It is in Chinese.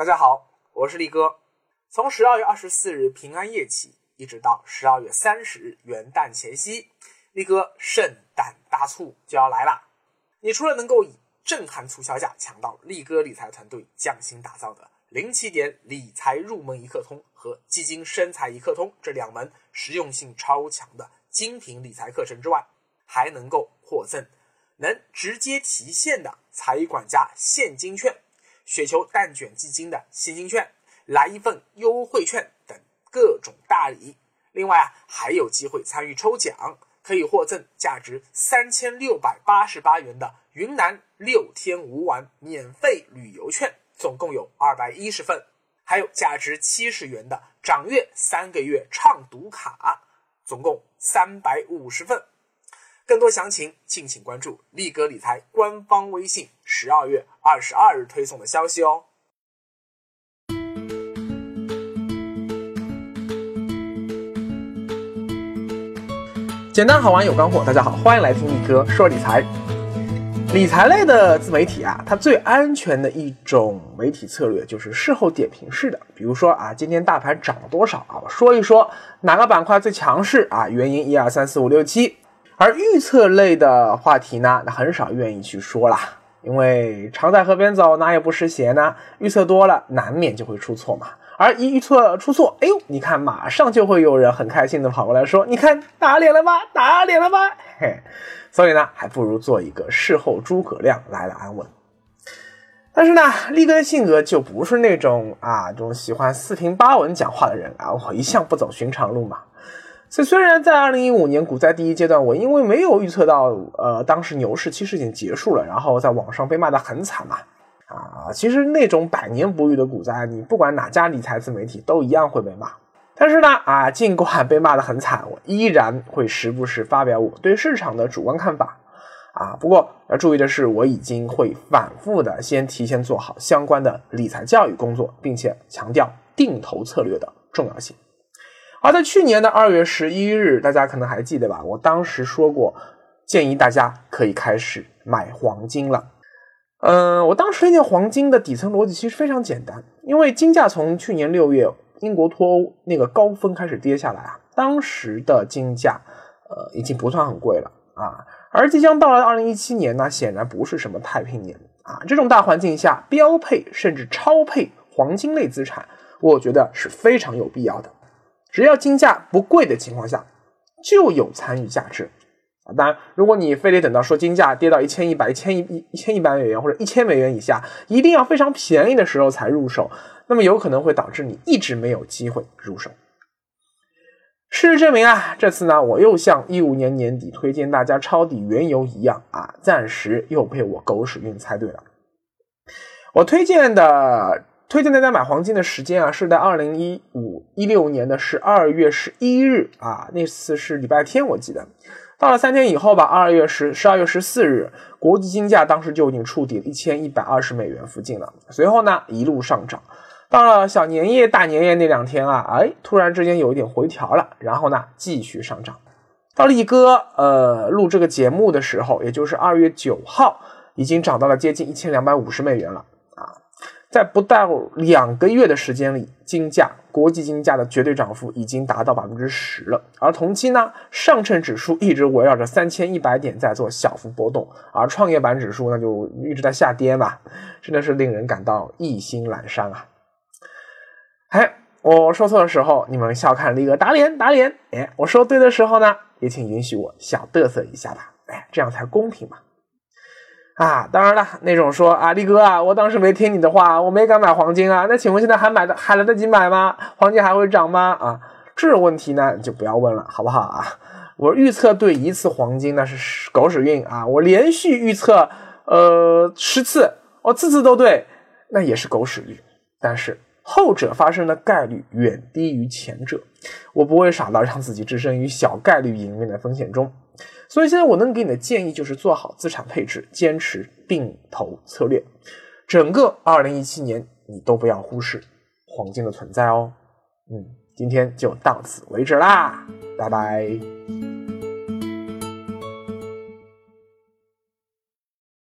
大家好，我是力哥。从十二月二十四日平安夜起，一直到十二月三十日元旦前夕，力哥圣诞大促就要来啦！你除了能够以震撼促销价抢到力哥理财团队匠心打造的零起点理财入门一课通和基金生财一课通这两门实用性超强的精品理财课程之外，还能够获赠能直接提现的财管家现金券。雪球蛋卷基金的现金券，来一份优惠券等各种大礼。另外啊，还有机会参与抽奖，可以获赠价值三千六百八十八元的云南六天五晚免费旅游券，总共有二百一十份；还有价值七十元的掌阅三个月畅读卡，总共三百五十份。更多详情，敬请关注力哥理财官方微信，十二月二十二日推送的消息哦。简单好玩有干货，大家好，欢迎来听力哥说理财。理财类的自媒体啊，它最安全的一种媒体策略就是事后点评式的。比如说啊，今天大盘涨了多少啊？我说一说哪个板块最强势啊？原因一二三四五六七。而预测类的话题呢，那很少愿意去说啦，因为常在河边走，哪有不湿鞋呢？预测多了，难免就会出错嘛。而一预测出错，哎呦，你看，马上就会有人很开心的跑过来说：“你看打脸了吧，打脸了吧？”嘿，所以呢，还不如做一个事后诸葛亮来了安稳。但是呢，力哥的性格就不是那种啊，这种喜欢四平八稳讲话的人啊，我一向不走寻常路嘛。所以，虽然在二零一五年股灾第一阶段，我因为没有预测到，呃，当时牛市其实已经结束了，然后在网上被骂得很惨嘛，啊，其实那种百年不遇的股灾，你不管哪家理财自媒体都一样会被骂。但是呢，啊，尽管被骂得很惨，我依然会时不时发表我对市场的主观看法，啊，不过要注意的是，我已经会反复的先提前做好相关的理财教育工作，并且强调定投策略的重要性。而在去年的二月十一日，大家可能还记得吧？我当时说过，建议大家可以开始买黄金了。嗯，我当时推荐黄金的底层逻辑其实非常简单，因为金价从去年六月英国脱欧那个高峰开始跌下来啊，当时的金价呃已经不算很贵了啊。而即将到来的二零一七年呢，显然不是什么太平年啊。这种大环境下，标配甚至超配黄金类资产，我觉得是非常有必要的。只要金价不贵的情况下，就有参与价值啊。当然，如果你非得等到说金价跌到一千一百、一千一、一千一百美元或者一千美元以下，一定要非常便宜的时候才入手，那么有可能会导致你一直没有机会入手。事实证明啊，这次呢，我又像一五年年底推荐大家抄底原油一样啊，暂时又被我狗屎运猜对了。我推荐的。推荐大家买黄金的时间啊，是在二零一五一六年的十二月十一日啊，那次是礼拜天，我记得。到了三天以后吧，二月十十二月十四日，国际金价当时就已经触底一千一百二十美元附近了。随后呢，一路上涨，到了小年夜、大年夜那两天啊，哎，突然之间有一点回调了，然后呢，继续上涨。到力哥呃录这个节目的时候，也就是二月九号，已经涨到了接近一千两百五十美元了。在不到两个月的时间里，金价国际金价的绝对涨幅已经达到百分之十了。而同期呢，上证指数一直围绕着三千一百点在做小幅波动，而创业板指数那就一直在下跌嘛，真的是令人感到意心阑珊啊！哎，我说错的时候，你们笑看力哥打脸打脸；哎，我说对的时候呢，也请允许我小嘚瑟一下吧，哎，这样才公平嘛。啊，当然了，那种说啊，力哥啊，我当时没听你的话，我没敢买黄金啊。那请问现在还买的还来得及买吗？黄金还会涨吗？啊，这种问题呢就不要问了，好不好啊？我预测对一次黄金那是狗屎运啊！我连续预测呃十次，我次次都对，那也是狗屎运。但是后者发生的概率远低于前者，我不会傻到让自己置身于小概率赢面的风险中。所以现在我能给你的建议就是做好资产配置，坚持定投策略。整个二零一七年你都不要忽视黄金的存在哦。嗯，今天就到此为止啦，拜拜。